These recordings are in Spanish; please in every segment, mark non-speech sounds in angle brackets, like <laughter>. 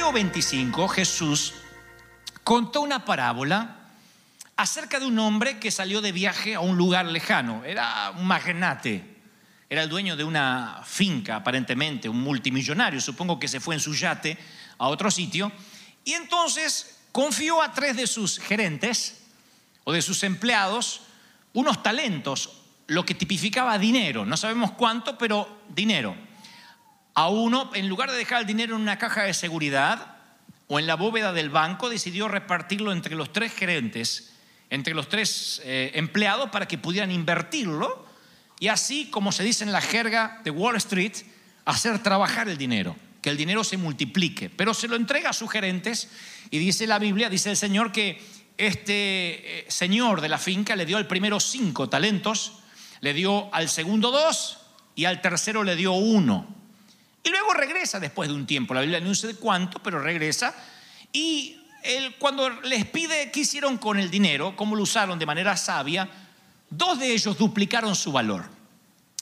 Mateo 25 Jesús contó una parábola acerca de un hombre que salió de viaje a un lugar lejano. Era un magnate, era el dueño de una finca aparentemente, un multimillonario, supongo que se fue en su yate a otro sitio, y entonces confió a tres de sus gerentes o de sus empleados unos talentos, lo que tipificaba dinero, no sabemos cuánto, pero dinero. A uno, en lugar de dejar el dinero en una caja de seguridad o en la bóveda del banco, decidió repartirlo entre los tres gerentes, entre los tres eh, empleados para que pudieran invertirlo y así, como se dice en la jerga de Wall Street, hacer trabajar el dinero, que el dinero se multiplique. Pero se lo entrega a sus gerentes y dice la Biblia, dice el Señor que este eh, señor de la finca le dio al primero cinco talentos, le dio al segundo dos y al tercero le dio uno. Y luego regresa después de un tiempo, la Biblia no dice cuánto, pero regresa y él, cuando les pide qué hicieron con el dinero, cómo lo usaron de manera sabia, dos de ellos duplicaron su valor.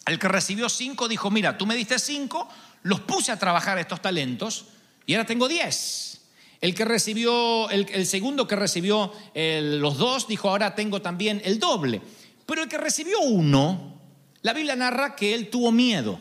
El que recibió cinco dijo, mira, tú me diste cinco, los puse a trabajar estos talentos y ahora tengo diez. El que recibió, el, segundo que recibió los dos dijo, ahora tengo también el doble. Pero el que recibió uno, la Biblia narra que él tuvo miedo,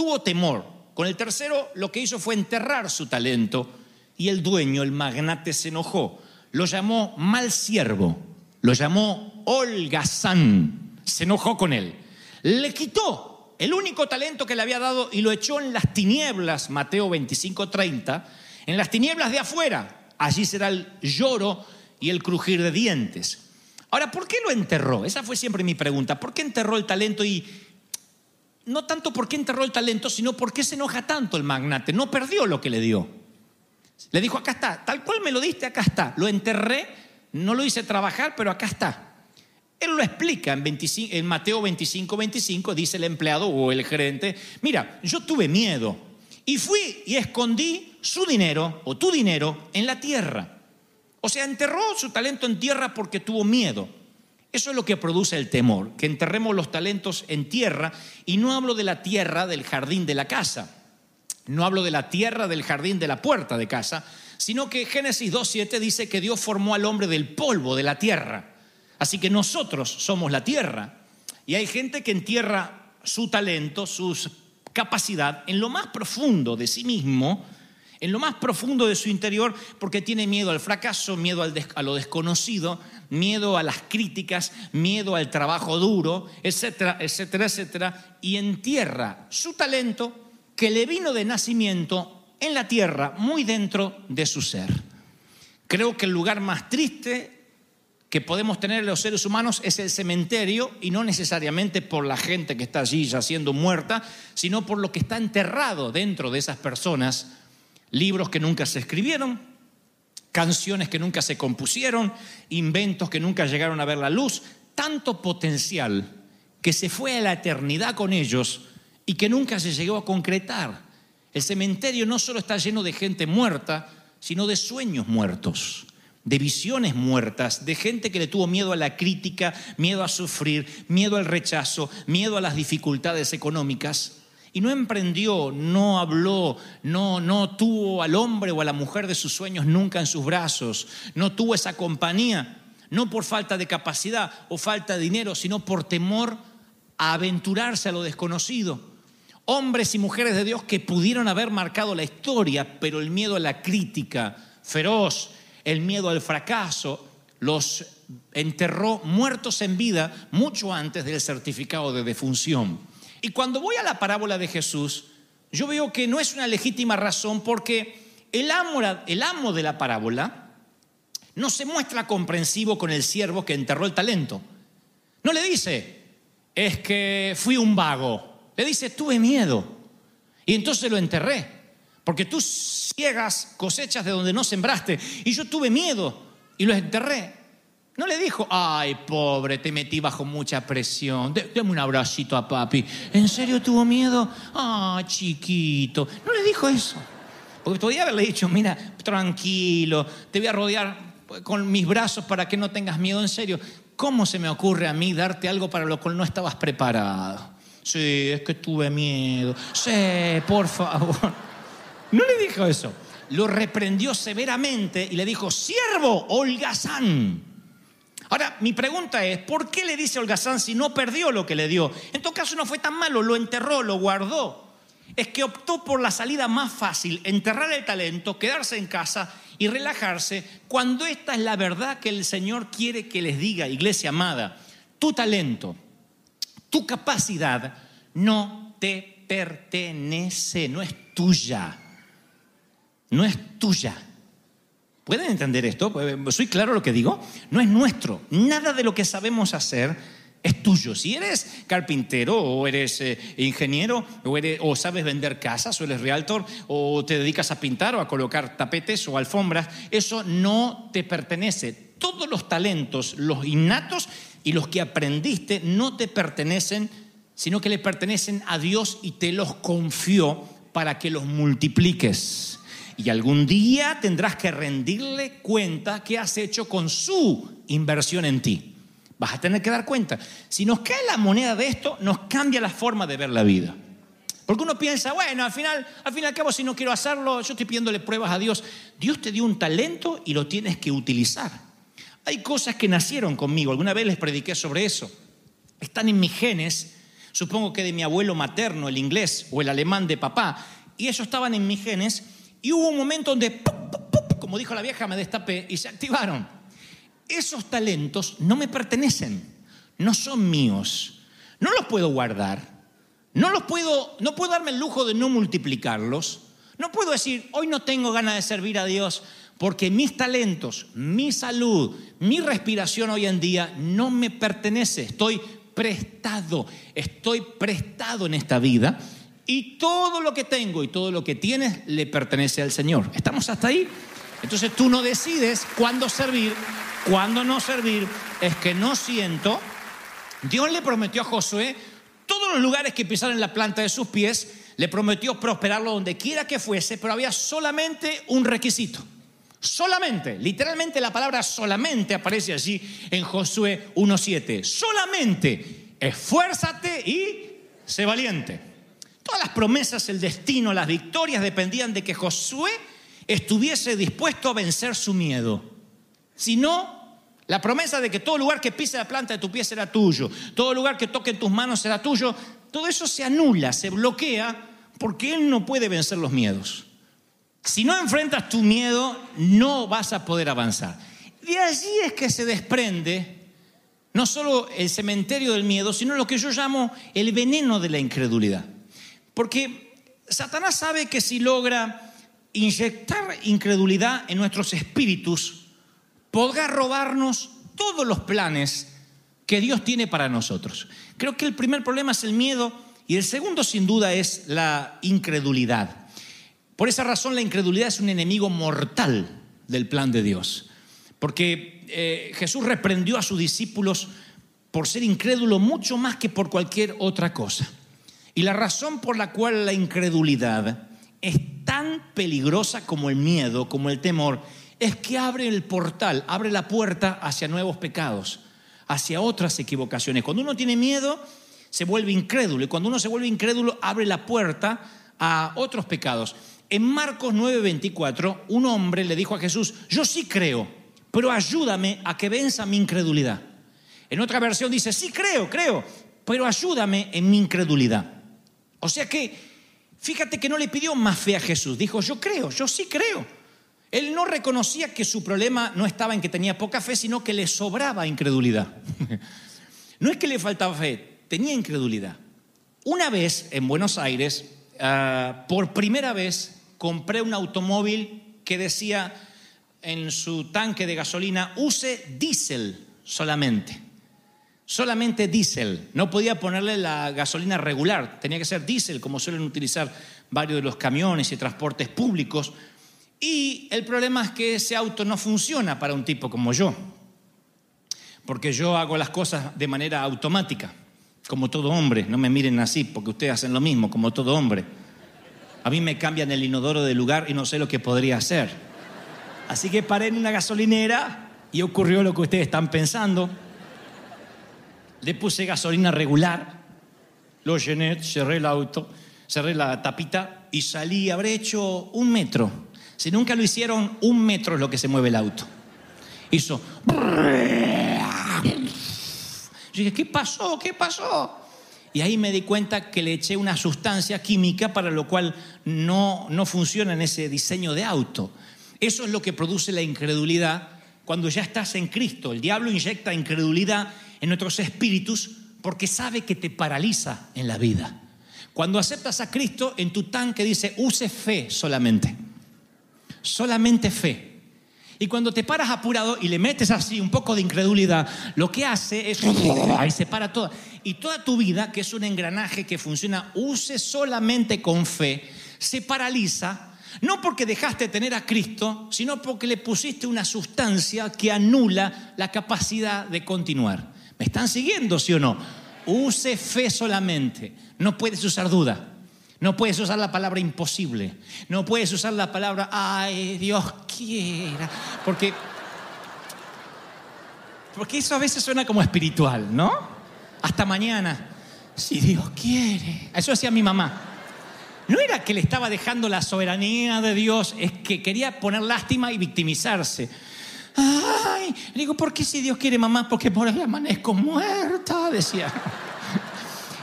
tuvo temor. Con el tercero lo que hizo fue enterrar su talento y el dueño, el magnate, se enojó. Lo llamó mal siervo, lo llamó holgazán, se enojó con él. Le quitó el único talento que le había dado y lo echó en las tinieblas, Mateo 25:30, en las tinieblas de afuera. Allí será el lloro y el crujir de dientes. Ahora, ¿por qué lo enterró? Esa fue siempre mi pregunta. ¿Por qué enterró el talento y no tanto por qué enterró el talento, sino por qué se enoja tanto el magnate? No perdió lo que le dio. Le dijo, acá está, tal cual me lo diste, acá está. Lo enterré, no lo hice trabajar, pero acá está. Él lo explica en, 25, en Mateo 25, 25, dice el empleado o el gerente, mira, yo tuve miedo y fui y escondí su dinero o tu dinero en la tierra. O sea, enterró su talento en tierra porque tuvo miedo. Eso es lo que produce el temor, que enterremos los talentos en tierra y no hablo de la tierra del jardín de la casa. No hablo de la tierra del jardín de la puerta de casa, sino que Génesis 2.7 dice que Dios formó al hombre del polvo de la tierra. Así que nosotros somos la tierra. Y hay gente que entierra su talento, su capacidad en lo más profundo de sí mismo, en lo más profundo de su interior, porque tiene miedo al fracaso, miedo a lo desconocido, miedo a las críticas, miedo al trabajo duro, etcétera, etcétera, etcétera, y entierra su talento que le vino de nacimiento en la tierra, muy dentro de su ser. Creo que el lugar más triste que podemos tener los seres humanos es el cementerio y no necesariamente por la gente que está allí yaciendo muerta, sino por lo que está enterrado dentro de esas personas, libros que nunca se escribieron, canciones que nunca se compusieron, inventos que nunca llegaron a ver la luz, tanto potencial que se fue a la eternidad con ellos y que nunca se llegó a concretar. El cementerio no solo está lleno de gente muerta, sino de sueños muertos, de visiones muertas, de gente que le tuvo miedo a la crítica, miedo a sufrir, miedo al rechazo, miedo a las dificultades económicas. Y no emprendió, no habló, no, no tuvo al hombre o a la mujer de sus sueños nunca en sus brazos, no tuvo esa compañía, no por falta de capacidad o falta de dinero, sino por temor a aventurarse a lo desconocido. Hombres y mujeres de Dios que pudieron haber marcado la historia, pero el miedo a la crítica feroz, el miedo al fracaso, los enterró muertos en vida mucho antes del certificado de defunción. Y cuando voy a la parábola de Jesús, yo veo que no es una legítima razón porque el amo, de la parábola no se muestra comprensivo con el siervo que enterró el talento. No le dice, es que fui un vago. Le dice, tuve miedo. Y entonces lo enterré. Porque tú ciegas cosechas de donde no sembraste. Y yo tuve miedo y lo enterré. No le dijo, ay, pobre, te metí bajo mucha presión. Dame un abracito a papi. ¿En serio tuvo miedo? Ah, chiquito. No le dijo eso. Porque podía haberle dicho, mira, tranquilo, te voy a rodear con mis brazos para que no tengas miedo. En serio, ¿cómo se me ocurre a mí darte algo para lo cual no estabas preparado? Sí, es que tuve miedo. Sí, por favor. <laughs> No le dijo eso. Lo reprendió severamente y le dijo, siervo, holgazán. Ahora, mi pregunta es, ¿por qué le dice holgazán si no perdió lo que le dio? En todo caso no fue tan malo, lo enterró, lo guardó. Es que optó por la salida más fácil, enterrar el talento, quedarse en casa y relajarse, cuando esta es la verdad que el Señor quiere que les diga, iglesia amada, tu talento, tu capacidad no te pertenece, no es tuya, no es tuya. ¿Pueden entender esto? ¿Soy claro lo que digo? No es nuestro. Nada de lo que sabemos hacer es tuyo. Si eres carpintero o eres eh, ingeniero o, o sabes vender casas o eres realtor o te dedicas a pintar o a colocar tapetes o alfombras, eso no te pertenece. Todos los talentos, los innatos y los que aprendiste no te pertenecen, sino que le pertenecen a Dios y te los confió para que los multipliques. Y algún día tendrás que rendirle cuenta qué has hecho con su inversión en ti. Vas a tener que dar cuenta. Si nos cae la moneda de esto, nos cambia la forma de ver la vida. Porque uno piensa, bueno, al final, al fin y al cabo, si no quiero hacerlo, yo estoy pidiéndole pruebas a Dios. Dios te dio un talento y lo tienes que utilizar. Hay cosas que nacieron conmigo. Alguna vez les prediqué sobre eso. Están en mis genes, supongo que de mi abuelo materno, el inglés o el alemán de papá, y ellos estaban en mis genes, y hubo un momento donde, como dijo la vieja, me destapé y se activaron. Esos talentos no me pertenecen, no son míos, no los puedo guardar, no los puedo, no puedo darme el lujo de no multiplicarlos, no puedo decir, hoy no tengo ganas de servir a Dios porque mis talentos, mi salud, mi respiración hoy en día no me pertenece, estoy prestado, estoy prestado en esta vida y todo lo que tengo y todo lo que tienes le pertenece al Señor. ¿Estamos hasta ahí? Entonces tú no decides cuándo servir, cuándo no servir, es que no siento. Dios le prometió a Josué todos los lugares que pisaran la planta de sus pies, le prometió prosperarlo donde quiera que fuese, pero había solamente un requisito. Solamente, literalmente la palabra solamente aparece allí en Josué 1.7. Solamente, esfuérzate y sé valiente. Todas las promesas, el destino, las victorias dependían de que Josué estuviese dispuesto a vencer su miedo. Si no, la promesa de que todo lugar que pise la planta de tu pie será tuyo, todo lugar que toque en tus manos será tuyo, todo eso se anula, se bloquea, porque Él no puede vencer los miedos. Si no enfrentas tu miedo, no vas a poder avanzar. De allí es que se desprende no solo el cementerio del miedo, sino lo que yo llamo el veneno de la incredulidad. Porque Satanás sabe que si logra inyectar incredulidad en nuestros espíritus, podrá robarnos todos los planes que Dios tiene para nosotros. Creo que el primer problema es el miedo y el segundo sin duda es la incredulidad. Por esa razón la incredulidad es un enemigo mortal del plan de Dios. Porque eh, Jesús reprendió a sus discípulos por ser incrédulo mucho más que por cualquier otra cosa. Y la razón por la cual la incredulidad es tan peligrosa como el miedo, como el temor, es que abre el portal, abre la puerta hacia nuevos pecados, hacia otras equivocaciones. Cuando uno tiene miedo, se vuelve incrédulo. Y cuando uno se vuelve incrédulo, abre la puerta a otros pecados. En Marcos 9:24, un hombre le dijo a Jesús, yo sí creo, pero ayúdame a que venza mi incredulidad. En otra versión dice, sí creo, creo, pero ayúdame en mi incredulidad. O sea que, fíjate que no le pidió más fe a Jesús, dijo, yo creo, yo sí creo. Él no reconocía que su problema no estaba en que tenía poca fe, sino que le sobraba incredulidad. <laughs> No es que le faltaba fe, tenía incredulidad. Una vez en Buenos Aires, uh, por primera vez, compré un automóvil que decía en su tanque de gasolina, use diésel solamente. Solamente diésel. No podía ponerle la gasolina regular, tenía que ser diésel, como suelen utilizar varios de los camiones y transportes públicos. Y el problema es que ese auto no funciona para un tipo como yo. porque yo hago las cosas de manera automática, como todo hombre. No me miren así, porque ustedes hacen lo mismo, como todo hombre. A mí me cambian el inodoro de lugar y no sé lo que podría hacer. Así que paré en una gasolinera y ocurrió lo que ustedes están pensando. Le puse gasolina regular, lo llené, cerré el auto, cerré la tapita y salí, habré hecho un metro. Si nunca lo hicieron, un metro es lo que se mueve el auto. Hizo. Yo dije, ¿qué pasó? ¿Qué pasó? Y ahí me di cuenta que le eché una sustancia química para lo cual no, no funciona en ese diseño de auto. Eso es lo que produce la incredulidad cuando ya estás en Cristo. El diablo inyecta incredulidad en nuestros espíritus porque sabe que te paraliza en la vida. Cuando aceptas a Cristo, en tu tanque dice, use fe solamente. Solamente fe. Y cuando te paras apurado y le metes así un poco de incredulidad, lo que hace es, <laughs> ahí se para todo. Y toda tu vida, que es un engranaje que funciona, use solamente con fe, se paraliza, no porque dejaste de tener a Cristo, sino porque le pusiste una sustancia que anula la capacidad de continuar. ¿Me están siguiendo, sí o no? Use fe solamente. No puedes usar duda. No puedes usar la palabra imposible. No puedes usar la palabra, ay, Dios quiera. Porque, porque eso a veces suena como espiritual, ¿no? Hasta mañana, si Dios quiere. Eso hacía mi mamá. No era que le estaba dejando la soberanía de Dios, es que quería poner lástima y victimizarse. Ay, digo, ¿por qué si Dios quiere mamá? Porque por ahí amanezco muerta, decía.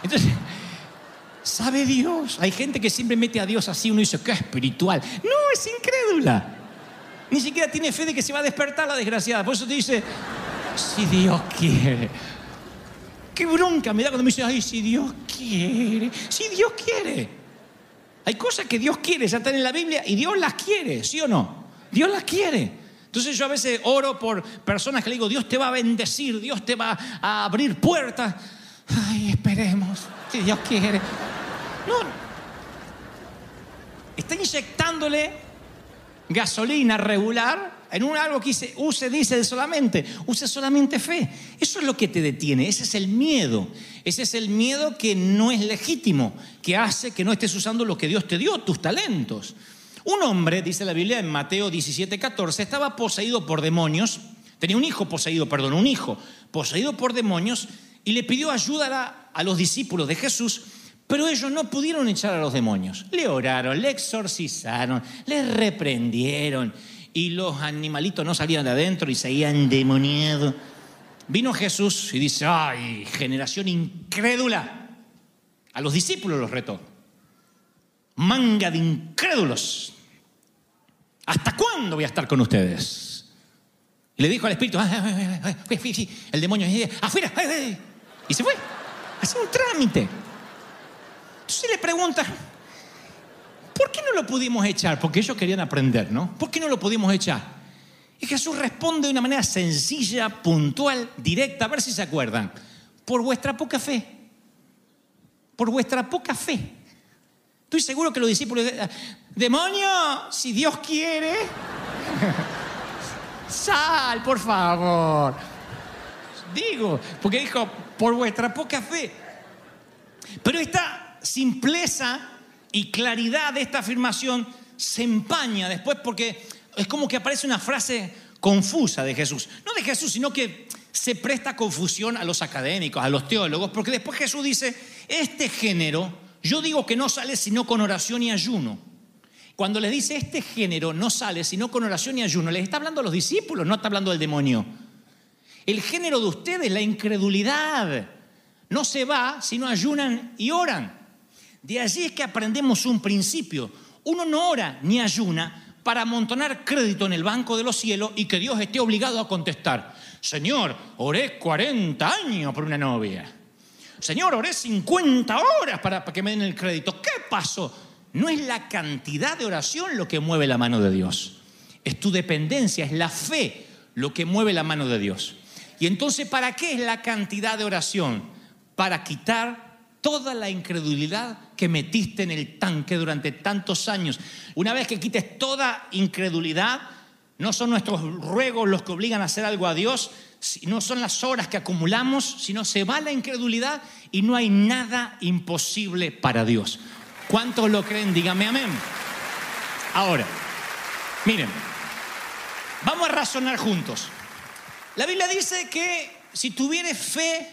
Entonces, ¿sabe Dios? Hay gente que siempre mete a Dios así, uno dice, qué espiritual. No, es incrédula. Ni siquiera tiene fe de que se va a despertar la desgraciada. Por eso te dice, si Dios quiere. Qué bronca me da cuando me dice, ay, si Dios quiere. Si Dios quiere. Hay cosas que Dios quiere, ya están en la Biblia y Dios las quiere, ¿sí o no? Dios las quiere. Entonces yo a veces oro por personas que le digo, Dios te va a bendecir, Dios te va a abrir puertas. Ay, esperemos, si Dios quiere. No, está inyectándole gasolina regular en un algo que dice, use, dice solamente, use solamente fe. Eso es lo que te detiene, ese es el miedo. Ese es el miedo que no es legítimo, que hace que no estés usando lo que Dios te dio, tus talentos. Un hombre, dice la Biblia en Mateo 17, 14, estaba poseído por demonios, tenía un hijo poseído, perdón, un hijo poseído por demonios y le pidió ayuda a, los discípulos de Jesús, pero ellos no pudieron echar a los demonios. Le oraron, le exorcizaron, le reprendieron y los animalitos no salían de adentro y seguían demoniados. Vino Jesús y dice, ay, generación incrédula. A los discípulos los retó. Manga de incrédulos. ¿Hasta cuándo voy a estar con ustedes? Y le dijo al espíritu, "Ay, ay, ay, ay, ay, sí, el demonio, "Eh, afuera, ay, ay". y se fue. Hacía un trámite. Entonces le pregunta, ¿por qué no lo pudimos echar? Porque ellos querían aprender, ¿no? ¿Por qué no lo pudimos echar? Y Jesús responde de una manera sencilla, puntual, directa, a ver si se acuerdan. Por vuestra poca fe. Por vuestra poca fe. Estoy seguro que los discípulos, demonio, si Dios quiere, sal, por favor. Digo, porque dijo, por vuestra poca fe. Pero esta simpleza y claridad de esta afirmación se empaña después porque es como que aparece una frase confusa de Jesús. No de Jesús, sino que se presta confusión a los académicos, a los teólogos, porque después Jesús dice, este género, yo digo que no sale sino con oración y ayuno. Cuando les dice este género no sale sino con oración y ayuno, les está hablando a los discípulos, no está hablando del demonio. El género de ustedes, la incredulidad, no se va si no ayunan y oran. De allí es que aprendemos un principio. Uno no ora ni ayuna para amontonar crédito en el banco de los cielos y que Dios esté obligado a contestar. Señor, oré 40 años por una novia. Señor, oré 50 horas para, que me den el crédito. ¿Qué pasó? No es la cantidad de oración lo que mueve la mano de Dios. Es tu dependencia, es la fe lo que mueve la mano de Dios. Y entonces, ¿para qué es la cantidad de oración? Para quitar toda la incredulidad que metiste en el tanque durante tantos años. Una vez que quites toda incredulidad, No son nuestros ruegos los que obligan a hacer algo a Dios, no son las horas que acumulamos, sino se va la incredulidad y no hay nada imposible para Dios. ¿Cuántos lo creen? Dígame amén. Ahora, miren, vamos a razonar juntos. La Biblia dice que si tuvieres fe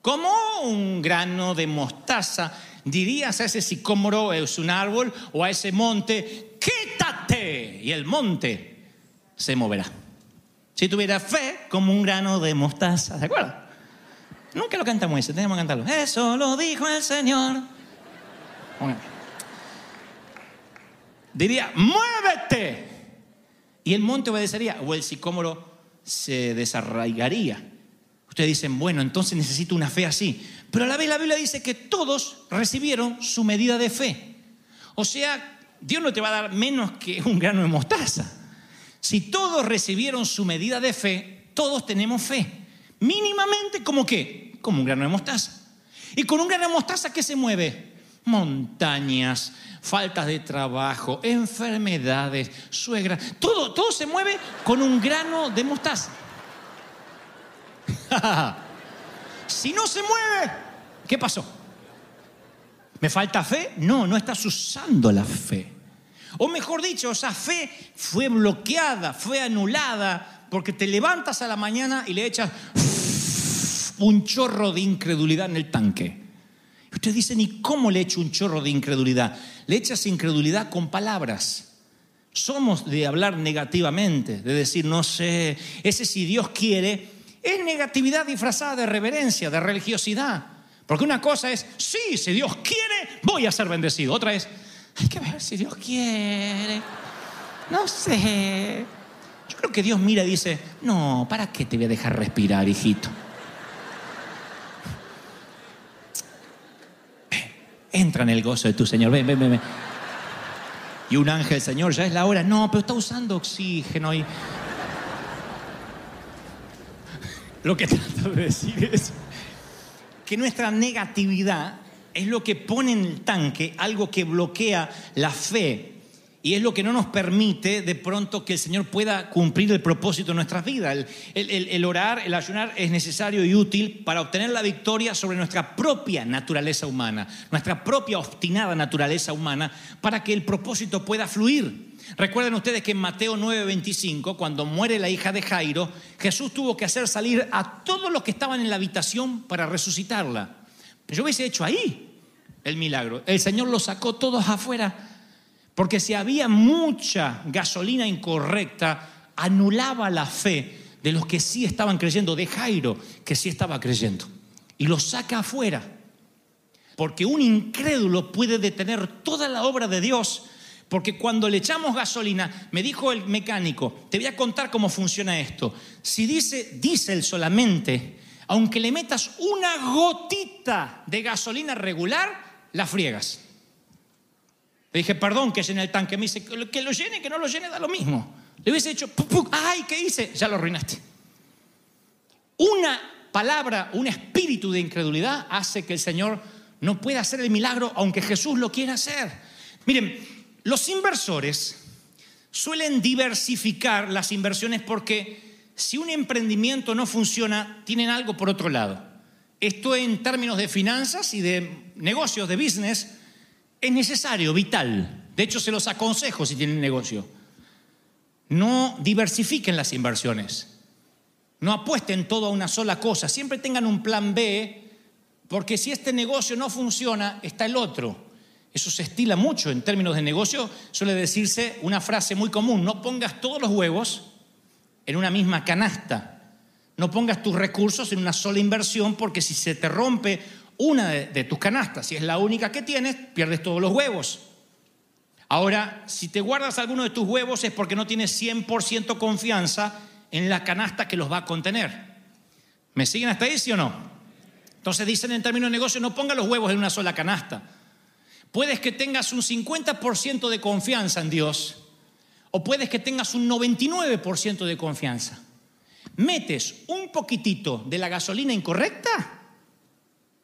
como un grano de mostaza, dirías a ese sicómoro, es un árbol, o a ese monte, quítate, y el monte se moverá. Si tuviera fe como un grano de mostaza, ¿de acuerdo? Nunca lo cantamos ese, tenemos que cantarlo. Eso lo dijo el Señor. Diría, muévete. Y el monte obedecería, o el sicómoro se desarraigaría. Ustedes dicen, bueno, entonces necesito una fe así. Pero a la vez la Biblia dice que todos recibieron su medida de fe. O sea, Dios no te va a dar menos que un grano de mostaza. Si todos recibieron su medida de fe, todos tenemos fe. Mínimamente como qué? Como un grano de mostaza. Y con un grano de mostaza, ¿qué se mueve? Montañas, faltas de trabajo, enfermedades, suegra. Todo, todo se mueve con un grano de mostaza. <laughs> si no se mueve, ¿qué pasó? ¿Me falta fe? No, no estás usando la fe. O mejor dicho, esa fe fue bloqueada, fue anulada, porque te levantas a la mañana y le echas un chorro de incredulidad en el tanque. Y ustedes dicen, ¿y cómo le echo un chorro de incredulidad? Le echas incredulidad con palabras. Somos de hablar negativamente, de decir, no sé, ese si Dios quiere, es negatividad disfrazada de reverencia, de religiosidad. Porque una cosa es, sí, si Dios quiere, voy a ser bendecido. Otra es, hay que ver si Dios quiere. No sé. Yo creo que Dios mira y dice, no, ¿para qué te voy a dejar respirar, hijito? Entra en el gozo de tu Señor. Ven, ven, ven. ven. Y un ángel, Señor, ya es la hora. No, pero está usando oxígeno y... Lo que trato de decir es que nuestra negatividad es lo que pone en el tanque algo que bloquea la fe y es lo que no nos permite de pronto que el Señor pueda cumplir el propósito de nuestras vidas. El, orar, el ayunar es necesario y útil para obtener la victoria sobre nuestra propia naturaleza humana, nuestra propia obstinada naturaleza humana, para que el propósito pueda fluir. Recuerden ustedes que en Mateo 9:25, cuando muere la hija de Jairo, Jesús tuvo que hacer salir a todos los que estaban en la habitación para resucitarla. Yo hubiese hecho ahí el milagro. El Señor los sacó todos afuera. Porque si había mucha gasolina incorrecta, anulaba la fe de los que sí estaban creyendo, de Jairo, que sí estaba creyendo. Y los saca afuera. Porque un incrédulo puede detener toda la obra de Dios. Porque cuando le echamos gasolina, me dijo el mecánico, te voy a contar cómo funciona esto. Si dice diésel solamente, aunque le metas una gotita de gasolina regular, la friegas. Le dije, perdón, que llene el tanque. Me dice, que lo llene, que no lo llene, da lo mismo. Le hubiese dicho, ay, ¿qué hice? Ya lo arruinaste. Una palabra, un espíritu de incredulidad hace que el Señor no pueda hacer el milagro aunque Jesús lo quiera hacer. Miren, los inversores suelen diversificar las inversiones porque si un emprendimiento no funciona, tienen algo por otro lado. Esto en términos de finanzas y de negocios, de business, es necesario, vital. De hecho, se los aconsejo si tienen negocio. No diversifiquen las inversiones. No apuesten todo a una sola cosa. Siempre tengan un plan B, porque si este negocio no funciona, está el otro. Eso se estila mucho en términos de negocio. Suele decirse una frase muy común, no pongas todos los huevos en una misma canasta. No pongas tus recursos en una sola inversión, porque si se te rompe una de, tus canastas, si es la única que tienes, pierdes todos los huevos. Ahora, si te guardas alguno de tus huevos es porque no tienes 100% confianza en la canasta que los va a contener. ¿Me siguen hasta ahí, sí o no? Entonces dicen en términos de negocio, no ponga los huevos en una sola canasta. Puedes que tengas un 50% de confianza en Dios o puedes que tengas un 99% de confianza. Metes un poquitito de la gasolina incorrecta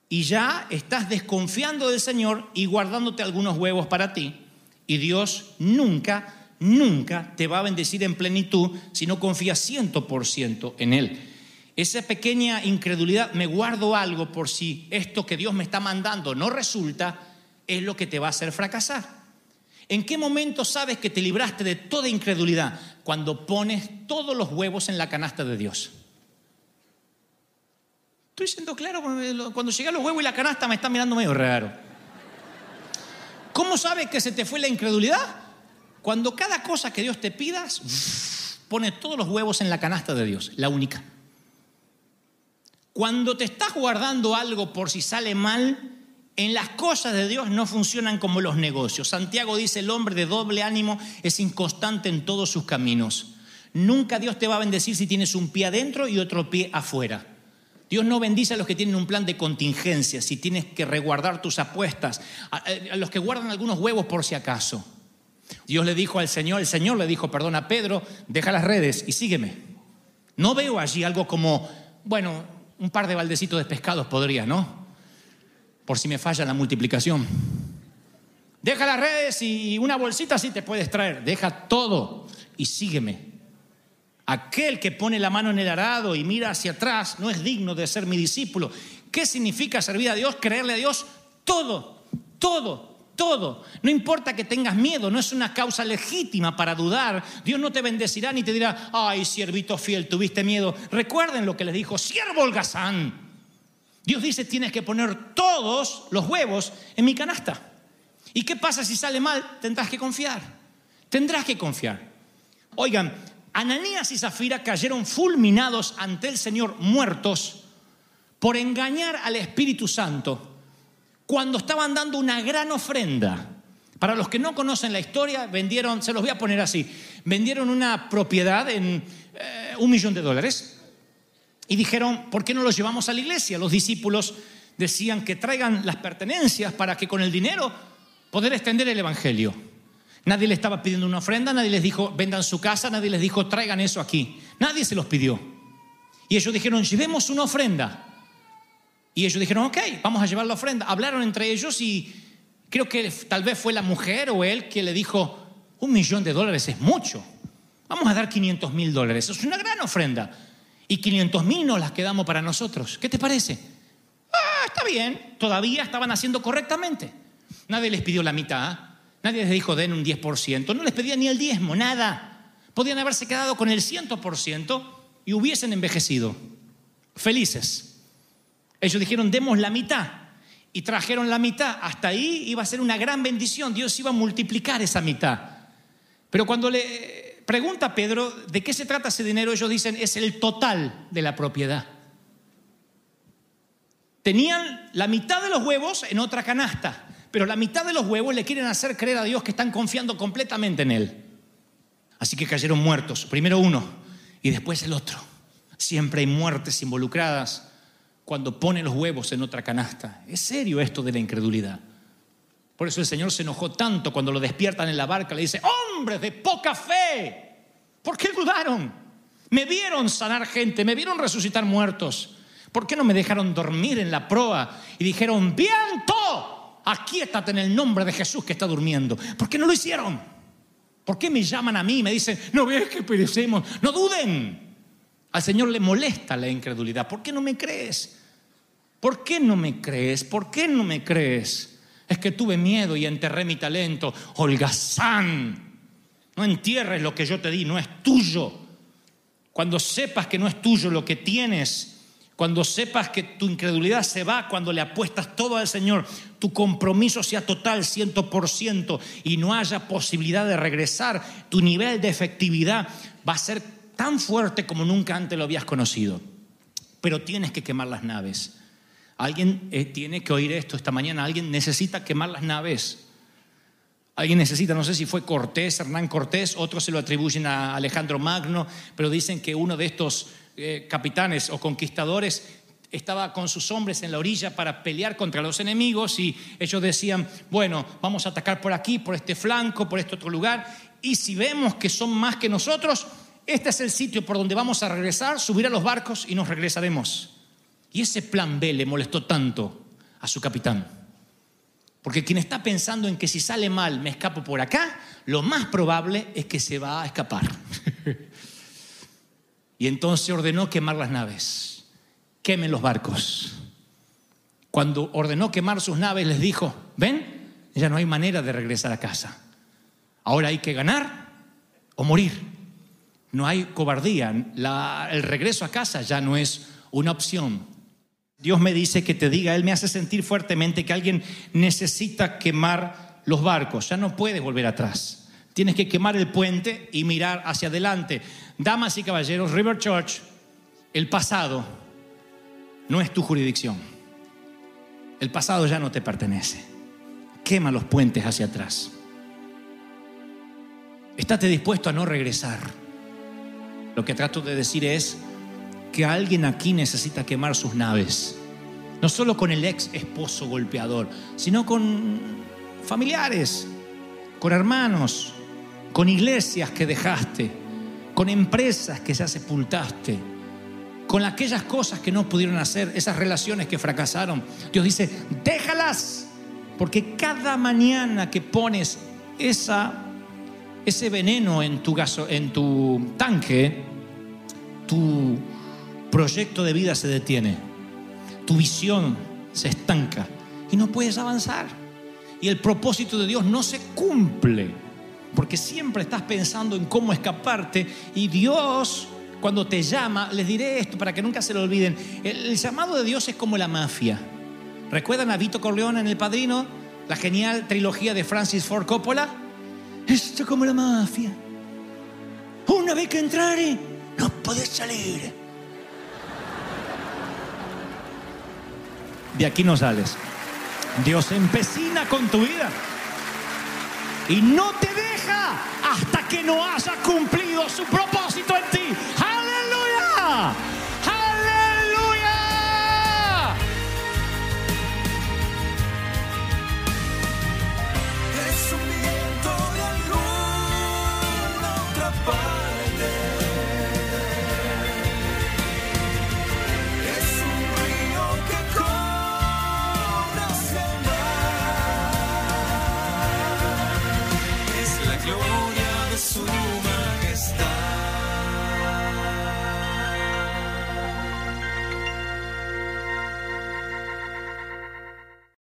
y ya estás desconfiando del Señor y guardándote algunos huevos para ti. Y Dios nunca nunca te va a bendecir en plenitud si no confías 100% en Él. Esa pequeña incredulidad, me guardo algo por si esto que Dios me está mandando no resulta, es lo que te va a hacer fracasar. ¿En qué momento sabes que te libraste de toda incredulidad? Cuando pones todos los huevos en la canasta de Dios. Estoy siendo claro, cuando llegan los huevos y la canasta me están mirando medio raro. ¿Cómo sabes que se te fue la incredulidad? Cuando cada cosa que Dios te pidas, pone todos los huevos en la canasta de Dios, la única. Cuando te estás guardando algo por si sale mal, en las cosas de Dios no funcionan como los negocios. Santiago dice, el hombre de doble ánimo es inconstante en todos sus caminos. Nunca Dios te va a bendecir si tienes un pie adentro y otro pie afuera. Dios no bendice a los que tienen un plan de contingencia, si tienes que reguardar tus apuestas, a, los que guardan algunos huevos por si acaso. Dios le dijo al Señor, el Señor le dijo, perdón a Pedro, deja las redes y sígueme. No veo allí algo como, bueno, un par de baldecitos de pescados podría, ¿no? Por si me falla la multiplicación. Deja las redes y una bolsita sí te puedes traer. Deja todo y sígueme. Aquel que pone la mano en el arado y mira hacia atrás no es digno de ser mi discípulo. ¿Qué significa servir a Dios? Creerle a Dios todo, todo, todo. No importa que tengas miedo, no es una causa legítima para dudar. Dios no te bendecirá ni te dirá, ay, siervito fiel, tuviste miedo. Recuerden lo que les dijo, siervo holgazán. Dios dice, tienes que poner todos los huevos en mi canasta. ¿Y qué pasa si sale mal? Tendrás que confiar. Tendrás que confiar. Oigan, Ananías y Zafira cayeron fulminados ante el Señor muertos por engañar al Espíritu Santo cuando estaban dando una gran ofrenda. Para los que no conocen la historia, vendieron, se los voy a poner así, vendieron una propiedad en eh, un millón de dólares y dijeron, ¿por qué no los llevamos a la iglesia? Los discípulos decían que traigan las pertenencias para que con el dinero poder extender el Evangelio. Nadie le estaba pidiendo una ofrenda, nadie les dijo, vendan su casa, nadie les dijo, traigan eso aquí. Nadie se los pidió. Y ellos dijeron, llevemos una ofrenda. Y ellos dijeron, ok, vamos a llevar la ofrenda. Hablaron entre ellos y creo que tal vez fue la mujer o él que le dijo, un millón de dólares es mucho. Vamos a dar 500 mil dólares. Es una gran ofrenda. Y 500 mil nos las quedamos para nosotros. ¿Qué te parece? Ah, está bien. Todavía estaban haciendo correctamente. Nadie les pidió la mitad. Nadie les dijo den un 10%. No les pedía ni el diezmo, nada. Podían haberse quedado con el 100% y hubiesen envejecido. Felices. Ellos dijeron, demos la mitad. Y trajeron la mitad. Hasta ahí iba a ser una gran bendición. Dios iba a multiplicar esa mitad. Pero cuando le pregunta Pedro de qué se trata ese dinero, ellos dicen, es el total de la propiedad. Tenían la mitad de los huevos en otra canasta, pero la mitad de los huevos le quieren hacer creer a Dios que están confiando completamente en Él. Así que cayeron muertos, primero uno y después el otro. Siempre hay muertes involucradas cuando pone los huevos en otra canasta. Es serio esto de la incredulidad. Por eso el Señor se enojó tanto cuando lo despiertan en la barca. Le dice, hombres de poca fe, ¿por qué dudaron? Me vieron sanar gente, me vieron resucitar muertos. ¿Por qué no me dejaron dormir en la proa y dijeron, viento, aquíétate en el nombre de Jesús que está durmiendo? ¿Por qué no lo hicieron? ¿Por qué me llaman a mí me dicen, no ves que perecemos? No duden. Al Señor le molesta la incredulidad. ¿Por qué no me crees? ¿Por qué no me crees? ¿Por qué no me crees? Es que tuve miedo y enterré mi talento. Holgazán, no entierres lo que yo te di, no es tuyo. Cuando sepas que no es tuyo lo que tienes, cuando sepas que tu incredulidad se va, cuando le apuestas todo al Señor, tu compromiso sea total, ciento por ciento, y no haya posibilidad de regresar, tu nivel de efectividad va a ser tan fuerte como nunca antes lo habías conocido. Pero tienes que quemar las naves. Alguien eh, tiene que oír esto esta mañana. Alguien necesita quemar las naves. Alguien necesita, no sé si fue Cortés, Hernán Cortés, otros se lo atribuyen a Alejandro Magno, pero dicen que uno de estos eh, capitanes o conquistadores estaba con sus hombres en la orilla para pelear contra los enemigos y ellos decían, bueno, vamos a atacar por aquí, por este flanco, por este otro lugar, y si vemos que son más que nosotros, este es el sitio por donde vamos a regresar, subir a los barcos y nos regresaremos. Y ese plan B le molestó tanto a su capitán Porque quien está pensando en que si sale mal me escapo por acá, lo más probable es que se va a escapar. <laughs> y entonces ordenó quemar las naves, quemen los barcos. Cuando ordenó quemar sus naves les dijo, ven, ya no hay manera de regresar a casa. Ahora hay que ganar o morir. No hay cobardía. El regreso a casa ya no es una opción. Dios me dice que te diga, Él me hace sentir fuertemente que alguien necesita quemar los barcos. Ya no puedes volver atrás. Tienes que quemar el puente y mirar hacia adelante. Damas y caballeros, River Church, el pasado no es tu jurisdicción. El pasado ya no te pertenece. Quema los puentes hacia atrás. Estate dispuesto a no regresar. Lo que trato de decir es que alguien aquí necesita quemar sus naves. No solo con el ex esposo golpeador, sino con familiares, con hermanos, con iglesias que dejaste, con empresas que ya sepultaste, con aquellas cosas que no pudieron hacer, esas relaciones que fracasaron. Dios dice, déjalas, porque cada mañana que pones ese veneno en tu, gaso, en tu tanque, tu proyecto de vida se detiene, tu visión se estanca y no puedes avanzar. Y el propósito de Dios no se cumple, porque siempre estás pensando en cómo escaparte y Dios cuando te llama, les diré esto para que nunca se lo olviden, el, llamado de Dios es como la mafia. ¿Recuerdan a Vito Corleone en El Padrino? La genial trilogía de Francis Ford Coppola. Esto es como la mafia. Una vez que entrare, no podés salir. De aquí no sales. Dios empecina con tu vida y no te deja hasta que no haya cumplido su propósito en ti. ¡Aleluya!